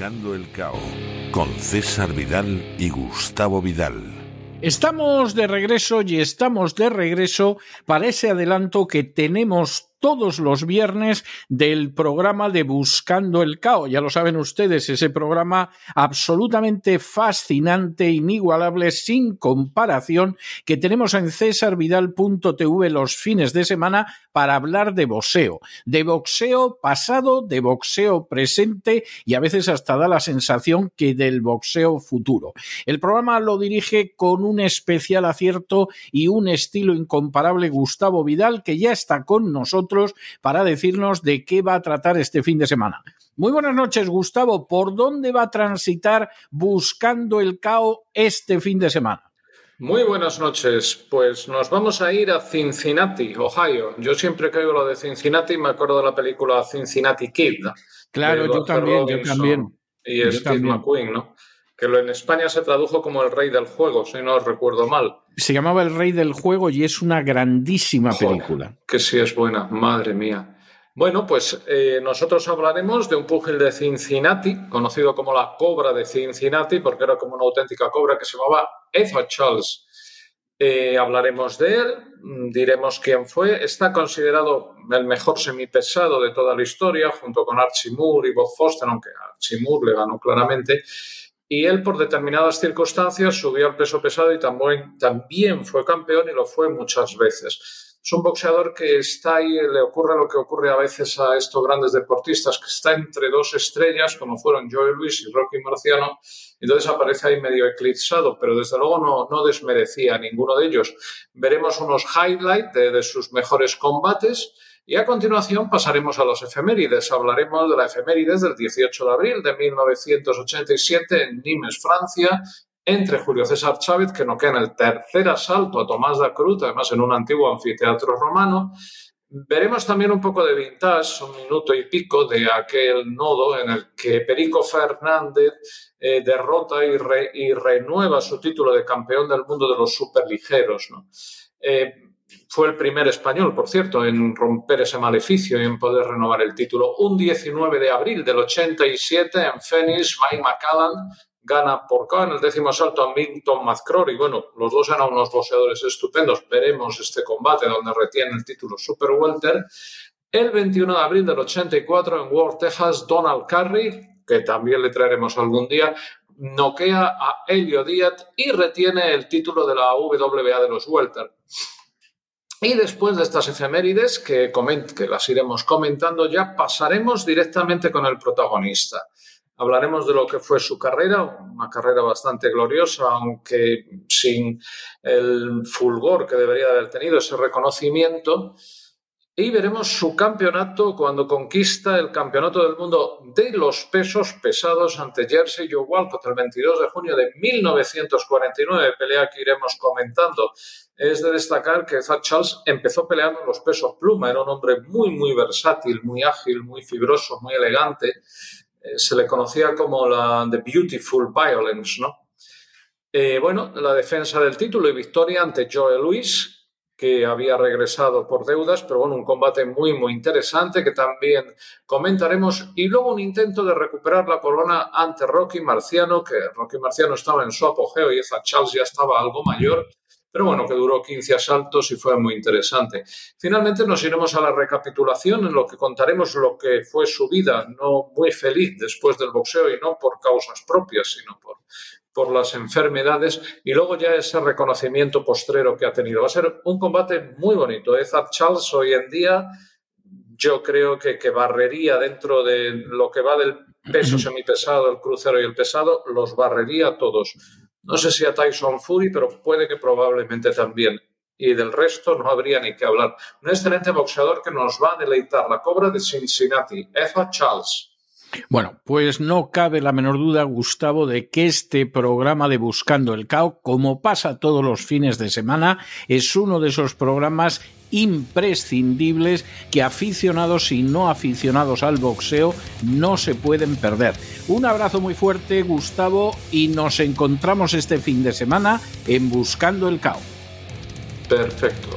El Cao con César Vidal y Gustavo Vidal. Estamos de regreso y estamos de regreso para ese adelanto que tenemos todos los viernes del programa de Buscando el Cao. Ya lo saben ustedes, ese programa absolutamente fascinante, inigualable, sin comparación, que tenemos en cesarvidal.tv los fines de semana para hablar de boxeo, de boxeo pasado, de boxeo presente y a veces hasta da la sensación que del boxeo futuro. El programa lo dirige con un especial acierto y un estilo incomparable Gustavo Vidal, que ya está con nosotros para decirnos de qué va a tratar este fin de semana. Muy buenas noches, Gustavo. ¿Por dónde va a transitar buscando el cao este fin de semana? Muy buenas noches. Pues nos vamos a ir a Cincinnati, Ohio. Yo siempre que oigo lo de Cincinnati me acuerdo de la película Cincinnati Kid. Claro, yo también, yo también. Y Steve McQueen, ¿no? Que en España se tradujo como el rey del juego, si no recuerdo mal. Se llamaba El Rey del Juego y es una grandísima película. que sí es buena, madre mía. Bueno, pues eh, nosotros hablaremos de un púgil de Cincinnati, conocido como la Cobra de Cincinnati, porque era como una auténtica cobra que se llamaba Eva Charles. Eh, hablaremos de él, diremos quién fue. Está considerado el mejor semipesado de toda la historia, junto con Archie Moore y Bob Foster, aunque Archie Moore le ganó claramente y él por determinadas circunstancias subió al peso pesado y también, fue campeón y lo fue muchas veces. Es un boxeador que está ahí, le ocurre lo que ocurre a veces a estos grandes deportistas, que está entre dos estrellas, como fueron Joe Luis y Rocky Marciano, entonces aparece ahí medio eclipsado, pero desde luego no, no desmerecía a ninguno de ellos. Veremos unos highlights de sus mejores combates y a continuación pasaremos a los efemérides. Hablaremos de la efemérides del 18 de abril de 1987 en Nimes, Francia, entre Julio César Chávez, que noquea en el tercer asalto a Tomás da Cruz, además en un antiguo anfiteatro romano. Veremos también un poco de vintage, un minuto y pico de aquel nodo en el que Perico Fernández eh, derrota y, renueva su título de campeón del mundo de los superligeros. Eh, fue el primer español, por cierto, en romper ese maleficio y en poder renovar el título. Un 19 de abril del 87 en Phoenix, Mike McCallan gana por K en el décimo asalto a Milton McCrory. Bueno, los dos eran unos boxeadores estupendos. Veremos este combate donde retiene el título Super Welter. El 21 de abril del 84 en Ward, Texas, Donald Curry, que también le traeremos algún día, noquea a Helio Díaz y retiene el título de la WBA de los Welter. Y después de estas efemérides, que, que las iremos comentando, ya pasaremos directamente con el protagonista. Hablaremos de lo que fue su carrera, una carrera bastante gloriosa, aunque sin el fulgor que debería haber tenido, ese reconocimiento. Y veremos su campeonato cuando conquista el campeonato del mundo de los pesos pesados ante Jersey Joe Walcott el 22 de junio de 1949, pelea que iremos comentando. Es de destacar que Zach Charles empezó peleando en los pesos pluma, era un hombre muy, muy versátil, muy ágil, muy fibroso, muy elegante. Eh, se le conocía como la The Beautiful Violence, ¿no? Eh, bueno, la defensa del título y victoria ante Joe Louis, que había regresado por deudas, pero bueno, un combate muy, muy interesante que también comentaremos. Y luego un intento de recuperar la corona ante Rocky Marciano, que Rocky Marciano estaba en su apogeo y esa Charles ya estaba algo mayor, pero bueno, que duró 15 asaltos y fue muy interesante. Finalmente nos iremos a la recapitulación en lo que contaremos lo que fue su vida, no muy feliz después del boxeo y no por causas propias, sino por por las enfermedades y luego ya ese reconocimiento postrero que ha tenido. Va a ser un combate muy bonito. Ezad Charles hoy en día yo creo que, que barrería dentro de lo que va del peso semipesado, el crucero y el pesado, los barrería a todos. No sé si a Tyson Fury, pero puede que probablemente también. Y del resto no habría ni que hablar. Un excelente boxeador que nos va a deleitar la cobra de Cincinnati, Eva Charles. Bueno, pues no cabe la menor duda, Gustavo, de que este programa de Buscando el Cao, como pasa todos los fines de semana, es uno de esos programas imprescindibles que aficionados y no aficionados al boxeo no se pueden perder. Un abrazo muy fuerte, Gustavo, y nos encontramos este fin de semana en Buscando el Cao. Perfecto.